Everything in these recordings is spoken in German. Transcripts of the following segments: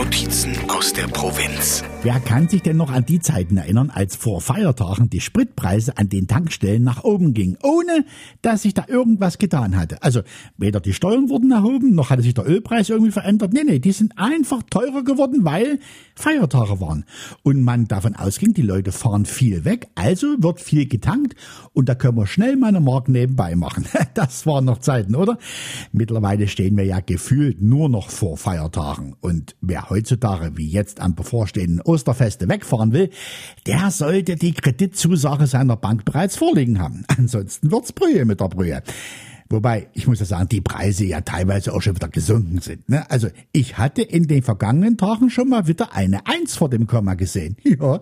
Notizen aus der Provinz. Wer kann sich denn noch an die Zeiten erinnern, als vor Feiertagen die Spritpreise an den Tankstellen nach oben gingen, ohne dass sich da irgendwas getan hatte? Also weder die Steuern wurden erhoben, noch hatte sich der Ölpreis irgendwie verändert. Nee, nee, die sind einfach teurer geworden, weil Feiertage waren. Und man davon ausging, die Leute fahren viel weg, also wird viel getankt und da können wir schnell mal eine Mark nebenbei machen. Das waren noch Zeiten, oder? Mittlerweile stehen wir ja gefühlt nur noch vor Feiertagen und wer heutzutage wie jetzt am bevorstehenden Osterfeste wegfahren will, der sollte die Kreditzusage seiner Bank bereits vorliegen haben. Ansonsten wird's Brühe mit der Brühe. Wobei, ich muss ja sagen, die Preise ja teilweise auch schon wieder gesunken sind. Ne? Also ich hatte in den vergangenen Tagen schon mal wieder eine Eins vor dem Komma gesehen. Ja,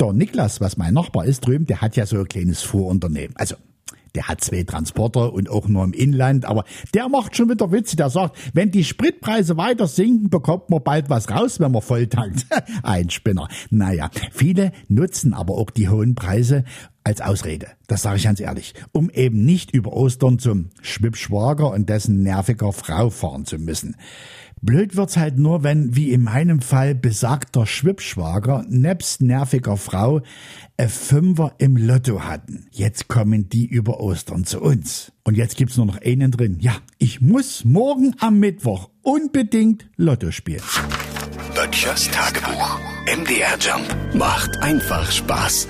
der Niklas, was mein Nachbar ist drüben, der hat ja so ein kleines Fuhrunternehmen. Also der hat zwei Transporter und auch nur im Inland, aber der macht schon wieder Witze. Der sagt, wenn die Spritpreise weiter sinken, bekommt man bald was raus, wenn man voll tankt. Ein Spinner. Naja, viele nutzen aber auch die hohen Preise als Ausrede. Das sage ich ganz ehrlich. Um eben nicht über Ostern zum Schwippschwager und dessen nerviger Frau fahren zu müssen. Blöd wird's halt nur, wenn, wie in meinem Fall, besagter Schwippschwager nebst nerviger Frau ein Fünfer im Lotto hatten. Jetzt kommen die über Ostern zu uns. Und jetzt gibt's nur noch einen drin. Ja, ich muss morgen am Mittwoch unbedingt Lotto spielen. Böttchers Tagebuch. MDR Jump macht einfach Spaß.